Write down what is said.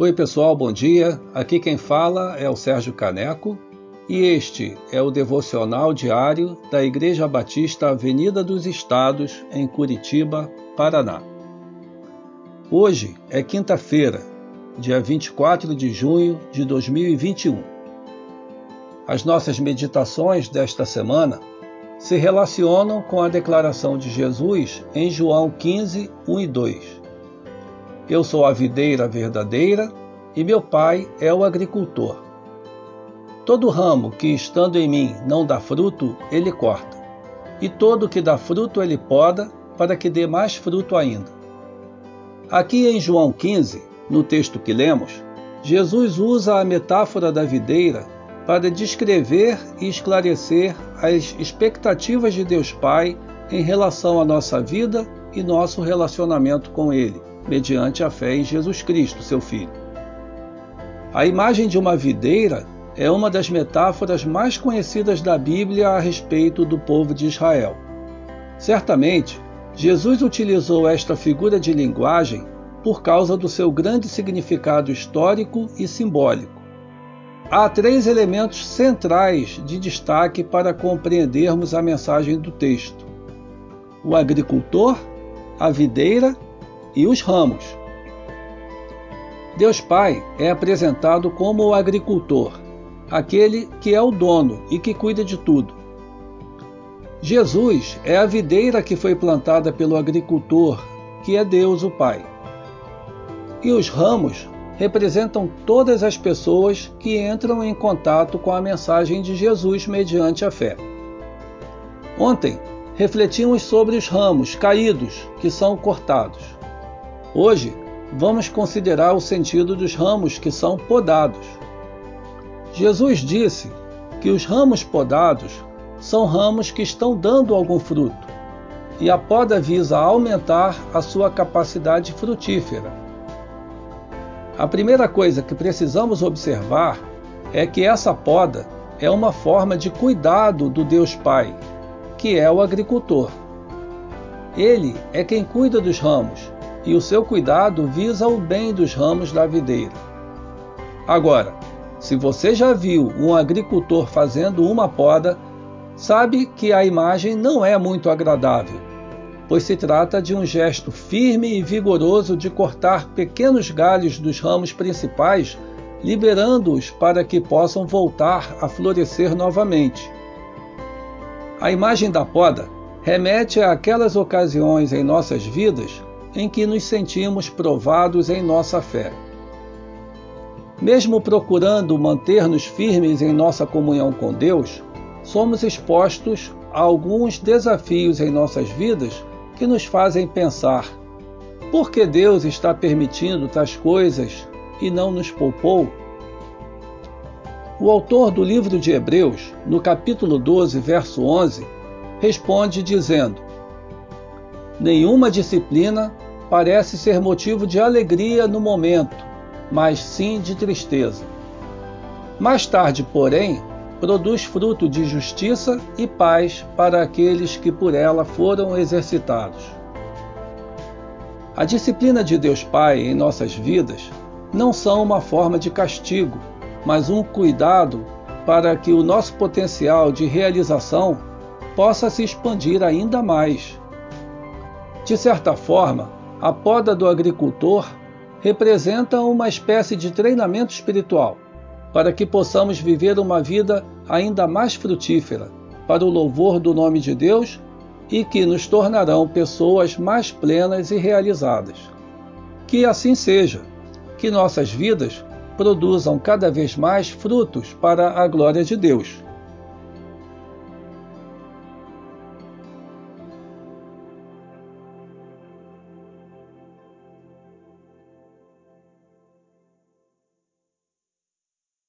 Oi, pessoal, bom dia. Aqui quem fala é o Sérgio Caneco e este é o devocional diário da Igreja Batista Avenida dos Estados, em Curitiba, Paraná. Hoje é quinta-feira, dia 24 de junho de 2021. As nossas meditações desta semana se relacionam com a declaração de Jesus em João 15, 1 e 2 eu sou a videira verdadeira e meu pai é o agricultor. Todo ramo que estando em mim não dá fruto, ele corta, e todo que dá fruto ele poda, para que dê mais fruto ainda. Aqui em João 15, no texto que lemos, Jesus usa a metáfora da videira para descrever e esclarecer as expectativas de Deus Pai em relação à nossa vida e nosso relacionamento com Ele mediante a fé em Jesus Cristo, seu Filho. A imagem de uma videira é uma das metáforas mais conhecidas da Bíblia a respeito do povo de Israel. Certamente, Jesus utilizou esta figura de linguagem por causa do seu grande significado histórico e simbólico. Há três elementos centrais de destaque para compreendermos a mensagem do texto: o agricultor, a videira e os ramos. Deus Pai é apresentado como o agricultor, aquele que é o dono e que cuida de tudo. Jesus é a videira que foi plantada pelo agricultor, que é Deus o Pai. E os ramos representam todas as pessoas que entram em contato com a mensagem de Jesus mediante a fé. Ontem, refletimos sobre os ramos caídos que são cortados. Hoje, vamos considerar o sentido dos ramos que são podados. Jesus disse que os ramos podados são ramos que estão dando algum fruto, e a poda visa aumentar a sua capacidade frutífera. A primeira coisa que precisamos observar é que essa poda é uma forma de cuidado do Deus Pai, que é o agricultor. Ele é quem cuida dos ramos e o seu cuidado visa o bem dos ramos da videira. Agora, se você já viu um agricultor fazendo uma poda, sabe que a imagem não é muito agradável, pois se trata de um gesto firme e vigoroso de cortar pequenos galhos dos ramos principais, liberando-os para que possam voltar a florescer novamente. A imagem da poda remete àquelas ocasiões em nossas vidas em que nos sentimos provados em nossa fé. Mesmo procurando manter-nos firmes em nossa comunhão com Deus, somos expostos a alguns desafios em nossas vidas que nos fazem pensar: por que Deus está permitindo tais coisas e não nos poupou? O autor do livro de Hebreus, no capítulo 12, verso 11, responde dizendo: Nenhuma disciplina parece ser motivo de alegria no momento, mas sim de tristeza. Mais tarde, porém, produz fruto de justiça e paz para aqueles que por ela foram exercitados. A disciplina de Deus Pai em nossas vidas não são uma forma de castigo, mas um cuidado para que o nosso potencial de realização possa se expandir ainda mais. De certa forma, a poda do agricultor representa uma espécie de treinamento espiritual para que possamos viver uma vida ainda mais frutífera para o louvor do nome de Deus e que nos tornarão pessoas mais plenas e realizadas. Que assim seja, que nossas vidas produzam cada vez mais frutos para a glória de Deus.